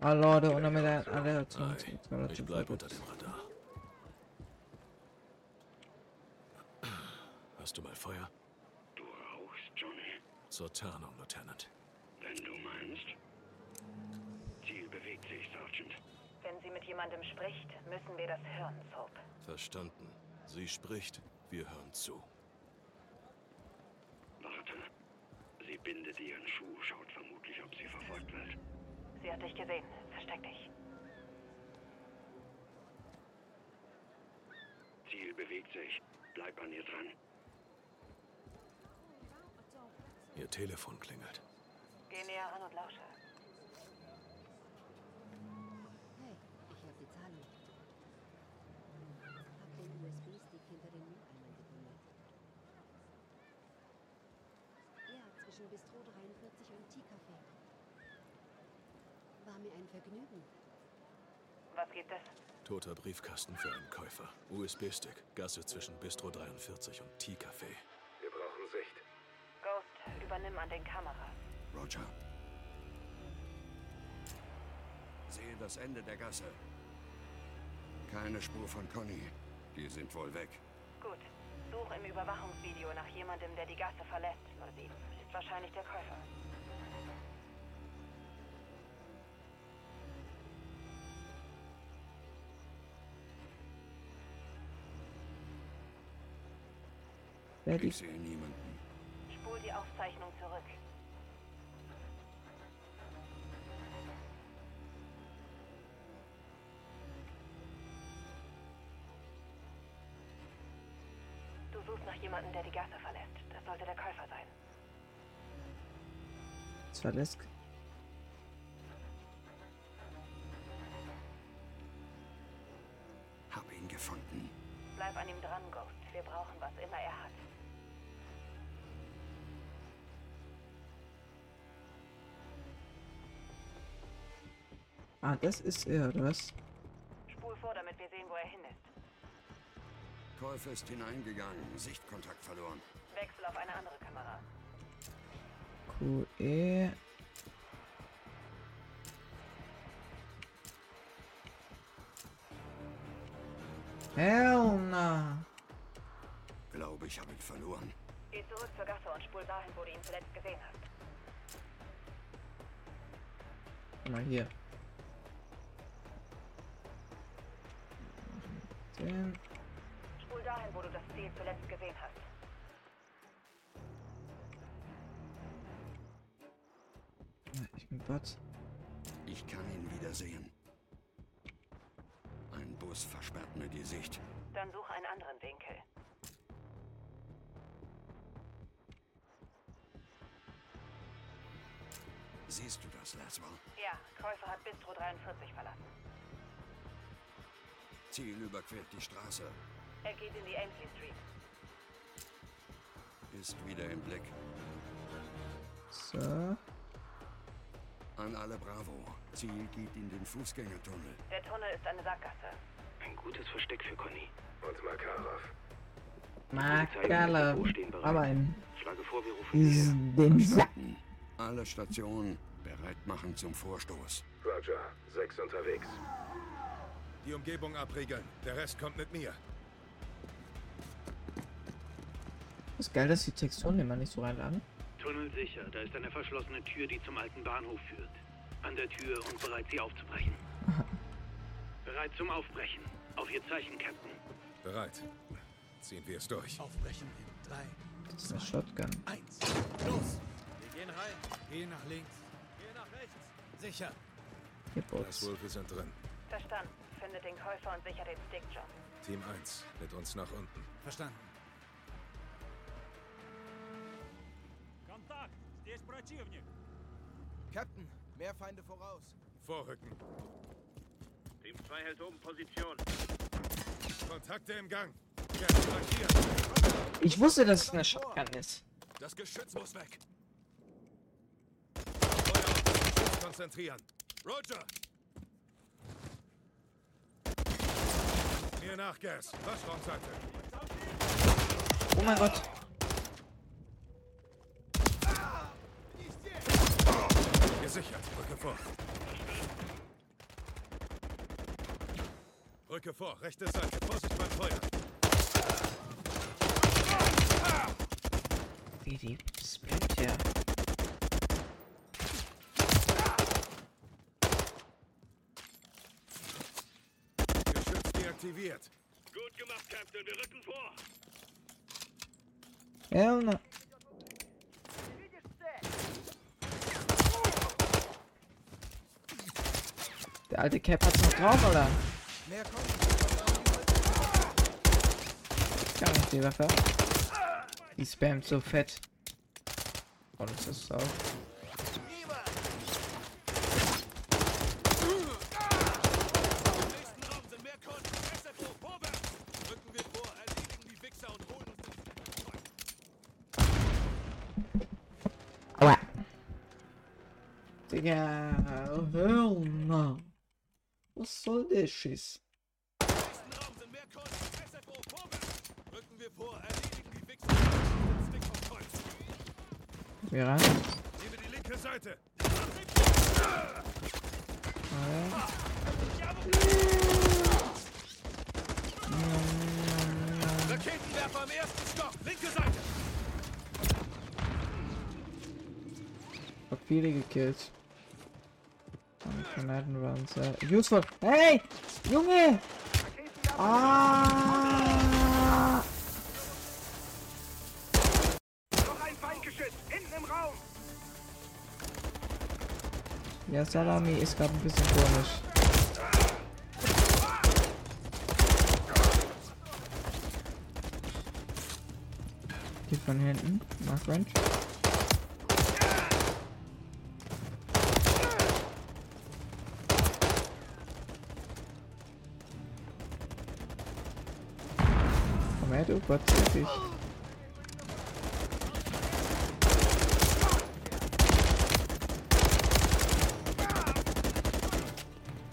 Ah, Leute, und damit alle zum, ich bleib unter dem Radar. Hast du mal Feuer? Du rauchst, Johnny, Zur Tarnung, Lieutenant. wenn du meinst. Ziel bewegt sich, Sergeant. Wenn sie mit jemandem spricht, müssen wir das hören, Soap. Verstanden. Sie spricht, wir hören zu. Warte. Sie bindet ihren Schuh, schaut vermutlich, ob sie verfolgt wird. Sie hat dich gesehen. Versteck dich. Ziel bewegt sich. Bleib an ihr dran. Ihr Telefon klingelt. Geh näher ran und lausche. Hey, ich habe die Zahlung. Hab den USB-Stick hinter den Mülleimern gebummelt. Ja, zwischen Bistro 43 und Tea-Café. War mir ein Vergnügen. Was gibt es? Toter Briefkasten für einen Käufer. USB-Stick. Gasse zwischen Bistro 43 und Tea-Café. Wir brauchen Sicht. Ghost, übernimm an den Kameras. Roger. Sehe das Ende der Gasse. Keine Spur von Conny. Die sind wohl weg. Gut. Such im Überwachungsvideo nach jemandem, der die Gasse verlässt, 07. Ist wahrscheinlich der Käufer. Wer Ich sehe niemanden. Spul die Aufzeichnung zurück. Du suchst nach jemandem, der die Gasse verlässt. Das sollte der Käufer sein. Zwalesk? Hab ihn gefunden. Bleib an ihm dran, Ghost. Wir brauchen, was immer er hat. Ah, das ist er, oder was? Spul vor, damit wir sehen, wo er hin ist. Käufer ist hineingegangen. Sichtkontakt verloren. Wechsel auf eine andere Kamera. QE. Hell na. Glaube, ich habe ihn verloren. Geh zurück zur Gasse und spul dahin, wo du ihn zuletzt gesehen hast. Guck mal hier. Den. Spul dahin, wo du das Ziel zuletzt gesehen hast. Ich bin Bot. Ich kann ihn wieder sehen. Ein Bus versperrt mir die Sicht. Dann such einen anderen Winkel. Siehst du das, Laswell? Ja, Käufer hat Bistro 43 verlassen. Ziel überquert die Straße. Er geht in die Ainsley Street. Ist wieder im Blick. So. An alle Bravo. Ziel geht in den Fußgängertunnel. Der Tunnel ist eine Sackgasse. Ein gutes Versteck für Conny. Und Makarov. Makala. Aber ein. Schlage vor, wir rufen den Sack. Alle Stationen bereit machen zum Vorstoß. Roger, sechs unterwegs. Die Umgebung abriegeln. Der Rest kommt mit mir. Ist geil, dass die Texturen immer nicht so reinladen. Tunnel sicher. Da ist eine verschlossene Tür, die zum alten Bahnhof führt. An der Tür und bereit, sie aufzubrechen. bereit zum Aufbrechen. Auf Ihr Zeichen, Captain. Bereit. Ziehen wir es durch. Aufbrechen in 3, Das ist eine Shotgun. 1. Los! Wir gehen rein. Geh nach links. Geh nach rechts. Sicher. Hier Das. Wolfe sind drin. Verstanden Finde den Käufer und sicher den Stick, John. Team 1, mit uns nach unten. Verstanden. Контакт! Здесь противник! Captain, mehr Feinde voraus. Vorrücken. Team 2 hält oben Position. Kontakte im Gang. Jetzt markiert. Ich wusste, dass es eine Shotgun ist. Das Geschütz muss weg. Feuer auf das Geschütz konzentrieren. Roger! Hier nach Gas. Waschraumseite. Oh mein Gott. Gesichert. Brücke vor. Brücke vor. Rechte Seite. Vorsicht beim Feuer. Wie die Splinter. Ja. Deaktiviert. Gut gemacht, Captain. Wir rücken vor. Hell no. Der alte Cap hat's noch drauf, oder? Mehr kommt. Gar nicht die Waffe. Die spammt so fett. Und es ist auch. Nächsten Raum sind mehr Kunden. SFO, vorwärts. Rücken wir vor, erledigen die Wichser und holen uns das Aua. Digga, hör mal. Was soll der Schiss? nächsten Raum sind mehr Kunden. SFO, vorwärts. Rücken wir vor, erledigen die Wichser und holen uns den Stick vom Kreuz. Wir ran. Nehme die linke Seite. Raketenwerfer am ersten Stock. Linke Seite. Hab viele gekillt. Und Granatenruns, ja. Useful. Hey! Junge! Ah! Noch ein Feindgeschütz! Hinten im Raum! Ja, Salami ist gerade ein bisschen komisch. Geht von hinten. Mark Wrench. Gott, dich.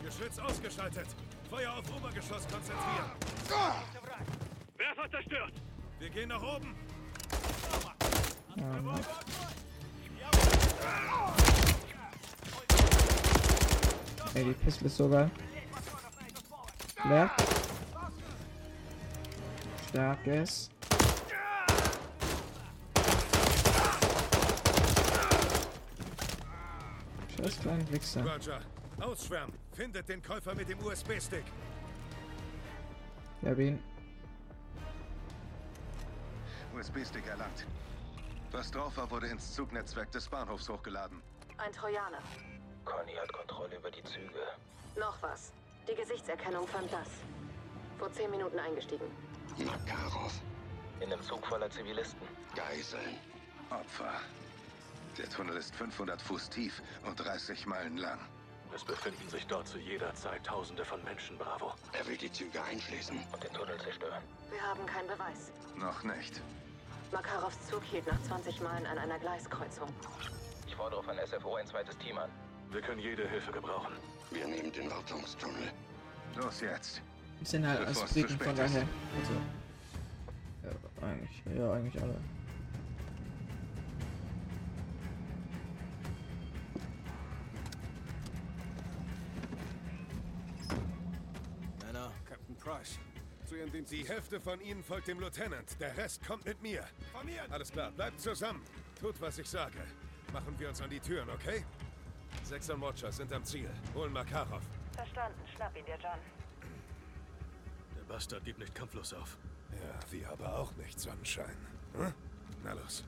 Geschütz ausgeschaltet. Feuer auf Obergeschoss konzentrieren. Werfer zerstört. Wir gehen nach oben. Ey, die Pistole ist so geil. Leer. Starkes. Scheiß kleinen Wichser. Roger. Ausschwärmen. Findet den Käufer mit dem USB-Stick. Ich hab ihn. USB-Stick erlangt. Was drauf war, wurde ins Zugnetzwerk des Bahnhofs hochgeladen. Ein Trojaner. Conny hat Kontrolle über die Züge. Noch was. Die Gesichtserkennung fand das. Vor zehn Minuten eingestiegen. Makarov. In einem Zug voller Zivilisten. Geiseln. Opfer. Der Tunnel ist 500 Fuß tief und 30 Meilen lang. Es befinden sich dort zu jeder Zeit Tausende von Menschen, Bravo. Er will die Züge einschließen. Und den Tunnel zerstören. Wir haben keinen Beweis. Noch nicht. Makarovs Zug hielt nach 20 Meilen an einer Gleiskreuzung. Ich fordere von SFO ein zweites Team an. Wir können jede Hilfe gebrauchen. Wir nehmen den Wartungstunnel. Los jetzt. Wir sind halt als Briten von daher. Also. Ja, eigentlich. Ja, eigentlich alle. Männer, Captain Price. Zu Ihren Diensten. Die Hälfte von Ihnen folgt dem Lieutenant. Der Rest kommt mit mir. Von mir. Alles klar. Bleibt zusammen. Tut, was ich sage. Machen wir uns an die Türen, okay? Sechs und Watcher sind am Ziel. Holen Makarov. Verstanden. Schnapp ihn dir, John. Bastard gibt nicht kampflos auf. Ja, wir aber auch nicht, Sonnenschein. Hm? Na los.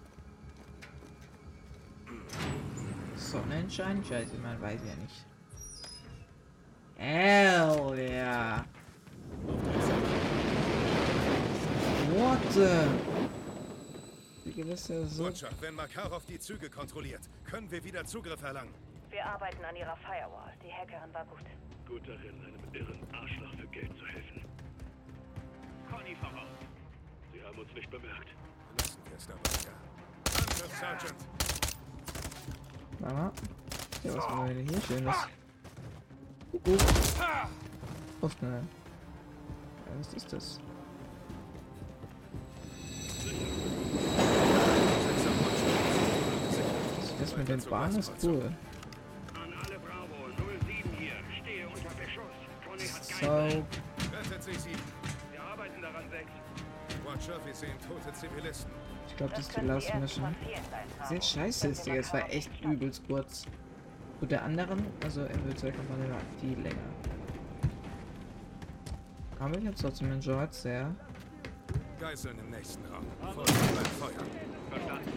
Sonnenschein? Scheiße, man weiß ja nicht. Hell yeah. What the? So? Watcher, wenn Makarov die Züge kontrolliert, können wir wieder Zugriff erlangen. Wir arbeiten an ihrer Firewall. Die Hackerin war gut. Gut darin, einem irren Arschloch für Geld zu helfen. Conny voraus. Sie haben uns nicht bemerkt. Lassen wir es dabei, ja. Angriff, Sergeant. Mama. Ja, was haben wir denn hier Schönes? Kuckuck. Öffnen. Ja, was ist das? Das mit den Bahnen ist cool. An alle Bravo, 07 hier. Stehe unter Beschuss. Conny hat So, Watcher, wir sehen tote Zivilisten. Ich glaube, das ist die Last Mission. Sehr scheiße ist die, es war echt übelst kurz. Gut, der anderen, also Inventory-Kampagne war viel länger. Aber ich hab's trotzdem enjoyed, sehr. Geiseln im nächsten Raum. Vorsicht beim Feuer. Verstanden.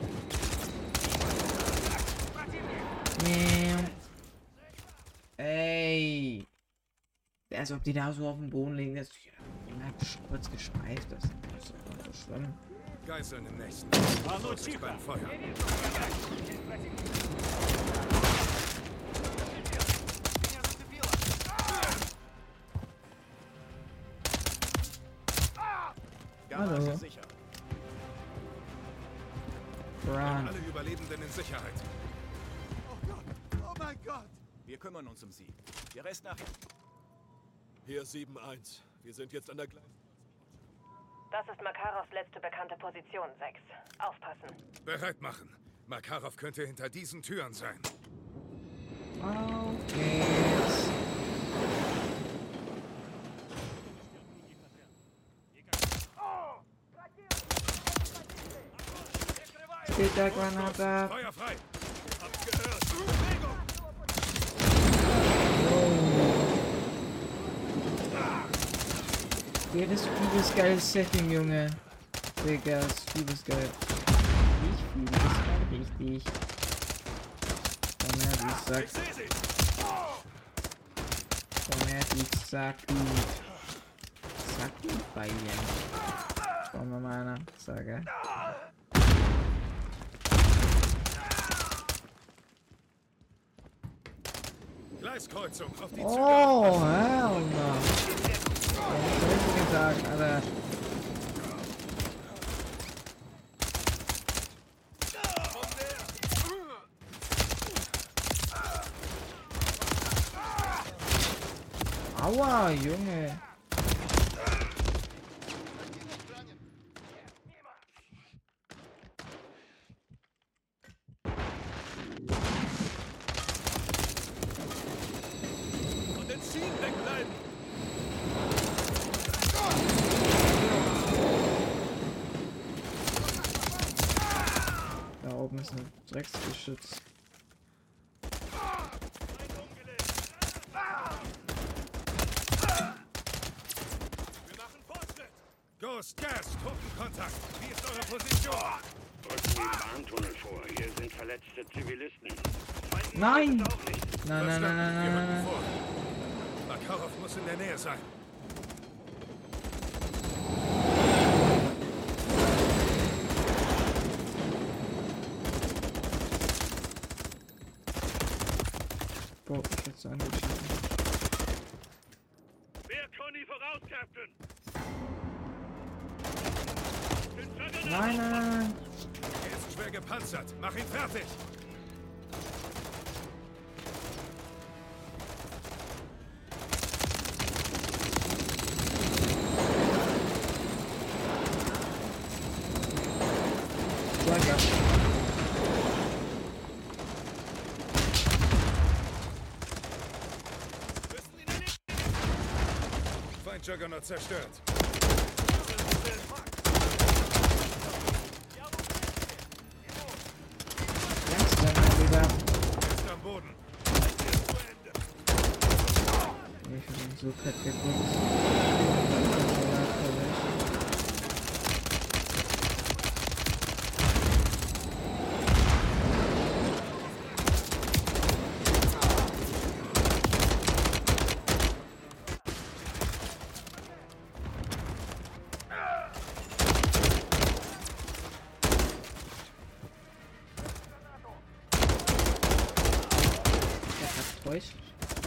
Ey. Als ob die da so auf dem Boden liegen. Das immer kurz geschweift. Das ist schlimm. Geiseln im nächsten. Vorsicht beim Feuer. Hallo. sicher. Run. Alle Überlebenden in Sicherheit. Oh Gott! Oh mein Gott! Wir kümmern uns um sie. Der Rest nachher. Hier 7-1. Wir sind jetzt an der Gleis. Das ist Makarovs letzte bekannte Position, 6. Aufpassen. Bereit machen. Makarov könnte hinter diesen Türen sein. Auf geht's. Steht der Granate. Feuer frei. Ist übelst geiles Setting, Junge. Digga, das ist übelst geil. Ich fühle das gerade richtig. Komm her, du Sack. Komm her, du Sackgut. Sackgut bei mir. Komm mal meiner. Sage. Gleiskreuzung auf die Züge. Oh, hell no. Gesagt, Alter? Aua, Junge. Von den Schienen wegbleiben. Da oben ist ein Drecksgeschütz. Wir machen Fortschritt. Ghost, Gas, Truppenkontakt. Wie ist eure Position? Drücken den Bahntunnel vor. Hier sind verletzte Zivilisten. Nein! Nein, nein, nein, nein, nein, rücken nein. vor. Makarov muss in der Nähe sein. So angeschieden. Wer Conny voraus, Captain? Nein, nein, nein. Er ist schwer gepanzert. Mach ihn fertig. Swagger. Feind Juggernaut zerstört. Ist am Boden. Ich hab ihn so fett geguckt.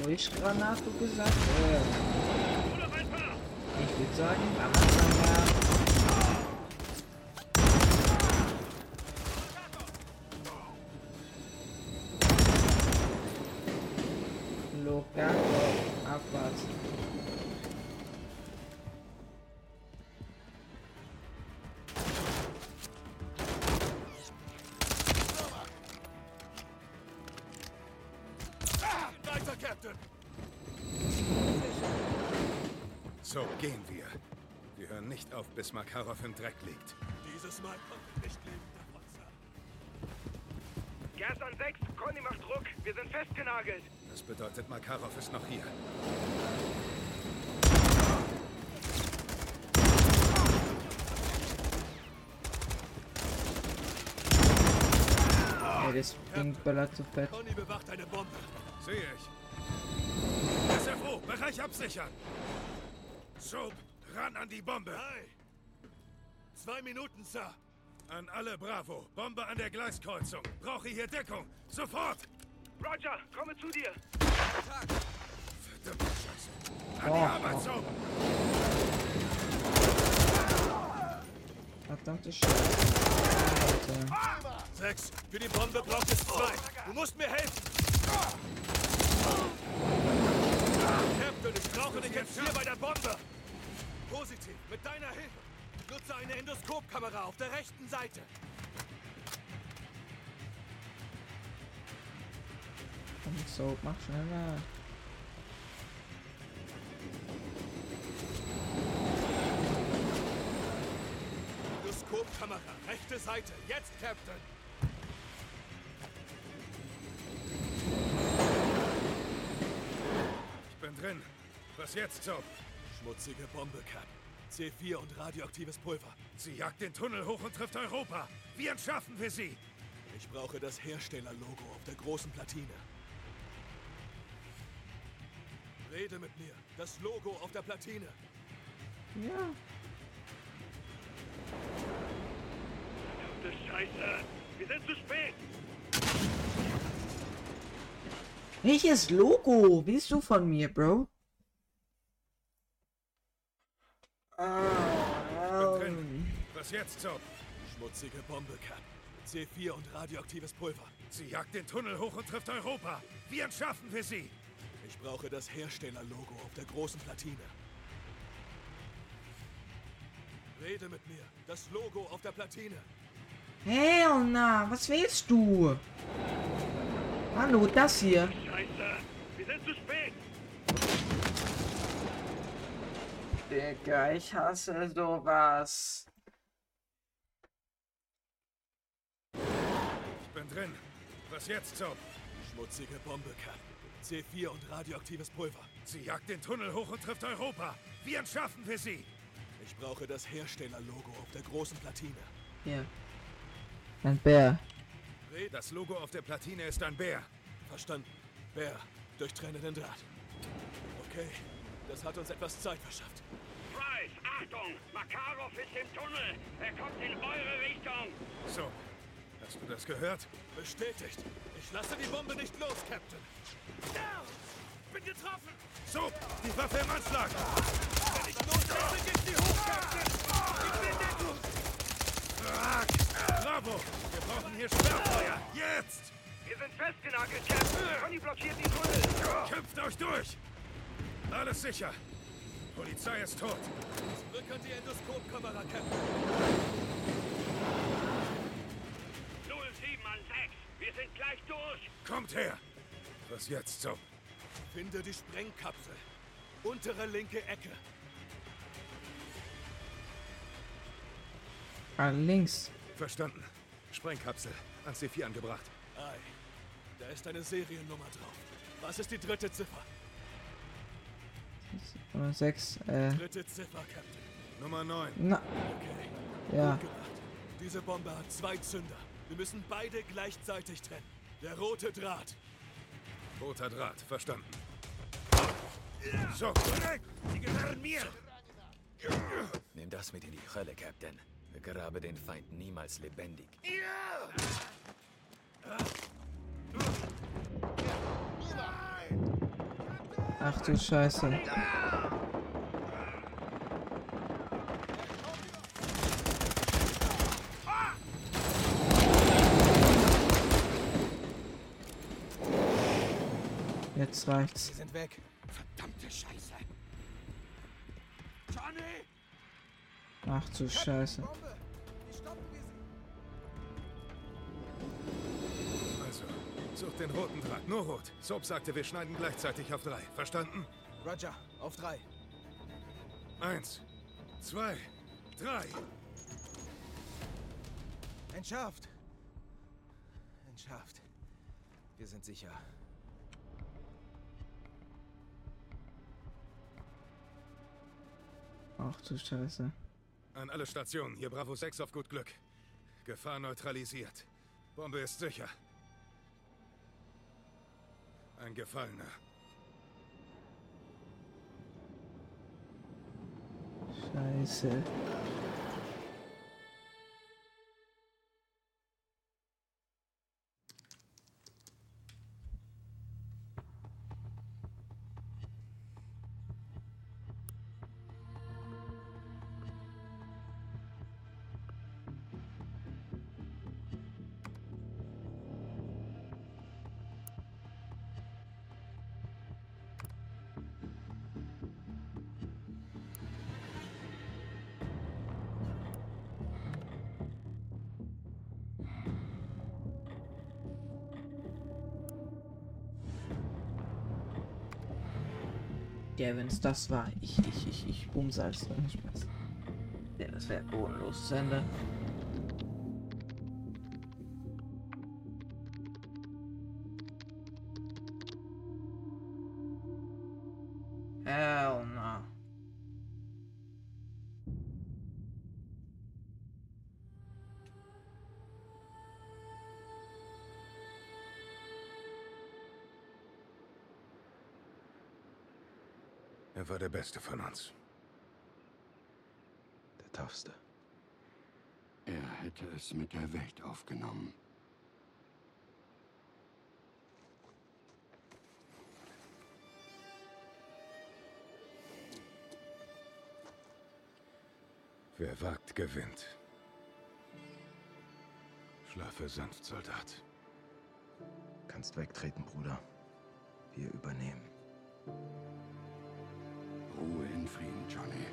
Täuschgranate gesagt? Äh, ich würde sagen, Ramazamba. Wir hören nicht auf, bis Makarov im Dreck liegt. Dieses Mal kommt nicht lebend davon, Sir. Gas an 6, Conny macht Druck. Wir sind festgenagelt. Das bedeutet, Makarov ist noch hier. Ey, das Ding ballert so fett. Conny bewacht eine Bombe. Sehe ich. SFO, Bereich absichern. Soap, ran an die Bombe. Hey! Zwei Minuten, Sir. An alle Bravo. Bombe an der Gleiskreuzung. Brauche hier Deckung. Sofort. Roger, komme zu dir. Verdammte Scheiße. An Oh, die Arbeit, Soap. Verdammte Scheiße. Alter. Sechs, für die Bombe braucht es zwei. Du musst mir helfen. Captain, ich brauche dich jetzt hier bei der Bombe. Positiv, mit deiner Hilfe. Nutze eine Endoskopkamera auf der rechten Seite. Komm, so, mach schneller. Endoskopkamera, rechte Seite. Jetzt, Captain. Ich bin drin. Was jetzt, Soap? Schmutzige Bombe, Cap. C4 und radioaktives Pulver. Sie jagt den Tunnel hoch und trifft Europa. Wie entschaffen wir sie? Ich brauche das Herstellerlogo auf der großen Platine. Rede mit mir. Das Logo auf der Platine. Ja. Verdammte Scheiße. Wir sind zu spät. Welches Logo willst du von mir, Bro? Bin drin. Was jetzt, Soap? Schmutzige Bombe, Cap. C4 und radioaktives Pulver. Sie jagt den Tunnel hoch und trifft Europa. Wie entschaffen wir sie? Ich brauche das Herstellerlogo auf der großen Platine. Rede mit mir. Das Logo auf der Platine. Hell na, was willst du? Hallo, das hier. Scheiße. Wir sind zu spät. Digga, ich hasse sowas. Ich bin drin. Was jetzt, Soap? Schmutzige Bombe, Cap. C4 und radioaktives Pulver. Sie jagt den Tunnel hoch und trifft Europa. Wie entschaffen wir sie? Ich brauche das Herstellerlogo auf der großen Platine. Hier. Ein Bär. Das Logo auf der Platine ist ein Bär. Verstanden. Bär, durchtrennenden Draht. Okay, das hat uns etwas Zeit verschafft. Price, Achtung. Makarov ist im Tunnel. Er kommt in eure Richtung. So, hast du das gehört? Bestätigt. Ich lasse die Bombe nicht los, Captain. Down! Bin getroffen! So, die Waffe im Anschlag. Wenn ich loslasse, geht sie hoch, Captain! Ich will Deckung! Fuck! Bravo! Wir brauchen hier Sperrfeuer. Jetzt! Wir sind festgenagelt, Captain. Conny blockiert die Tunnel. Kämpft euch durch! Alles sicher. Polizei ist tot. Zurück an die Endoskopkamera, Captain. 07 an 6. Wir sind gleich durch. Kommt her! Was jetzt, so? Finde die Sprengkapsel. Untere linke Ecke. Ah, links. Verstanden. Sprengkapsel. An C4 angebracht. Ei, da ist eine Seriennummer drauf. Was ist die dritte Ziffer? Nummer 6. Äh. Dritte Ziffer, Captain. Nummer 9. Na. Okay. Ja. Gut gemacht. Diese Bombe hat zwei Zünder. Wir müssen beide gleichzeitig trennen. Der rote Draht. Roter Draht. Verstanden. So, die gehören mir! Nimm das mit in die Hölle, Captain. Begrabe den Feind niemals lebendig. Ach du Scheiße. Jetzt reicht's. Sie sind weg. Verdammte Scheiße. Johnny! Ach du Scheiße. Also, such den roten Draht. Nur rot. Soap sagte, wir schneiden gleichzeitig auf drei. Verstanden? Roger, auf drei. Eins, zwei, drei. Entschärft. Entschärft. Wir sind sicher. Ach du Scheiße. An alle Stationen, hier Bravo 6 auf gut Glück. Gefahr neutralisiert. Bombe ist sicher. Ein Gefallener. Scheiße. Es das war, ich, ich, ich, ich umsalz dann Spaß. Ja, das wäre bodenloses Ende. Hell no. Er war der Beste von uns. Der toughste. Er hätte es mit der Welt aufgenommen. Wer wagt, gewinnt. Schlafe sanft, Soldat. Kannst wegtreten, Bruder. Wir übernehmen. Ruhe in Frieden, Johnny.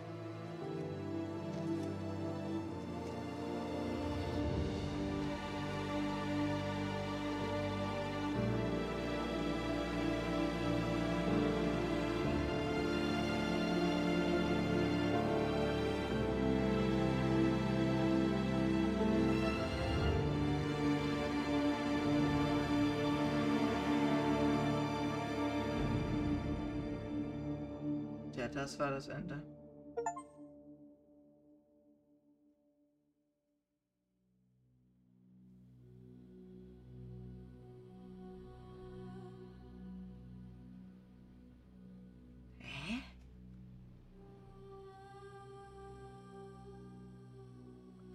Das war das Ende.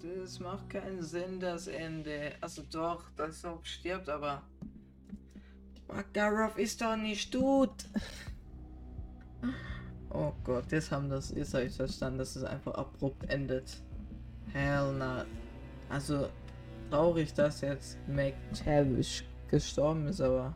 Das macht keinen Sinn, das Ende. Also doch, dass er stirbt, aber... Makarov ist doch nicht tot. Gott, jetzt haben das, jetzt habe ich verstanden, dass es einfach abrupt endet. Hell na. Also traurig, dass jetzt McTavish gestorben ist, aber.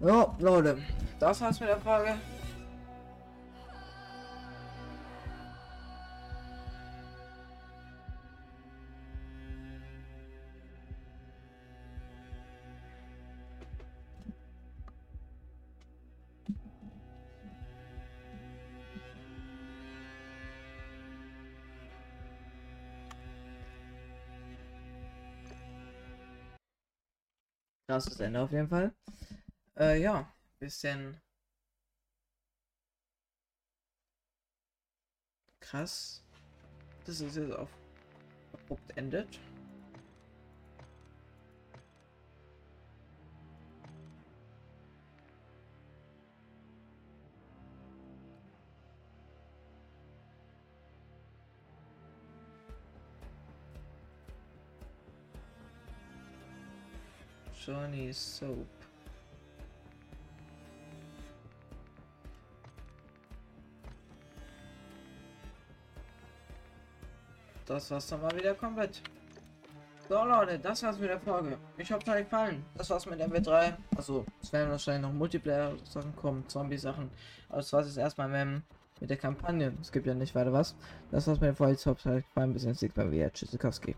Ja, Leute, das war's mit der Frage. Krasses Ende auf jeden Fall. Äh, ja, bisschen krass. Das ist jetzt auf abrupt endet. Johnny Soap. Das war's dann mal wieder komplett. So Leute, das war's mit der Folge. Ich hoffe, euch gefallen. Das war's mit MW3. Also, es werden wahrscheinlich noch Multiplayer-Sachen kommen, Zombie-Sachen. Aber das war's jetzt erstmal mit, mit der Kampagne. Es gibt ja nicht weiter was. Das war's mit der Folge. Ich hoffe, euch gefallen. Bis zum nächsten Mal wieder. Tschüssikowski.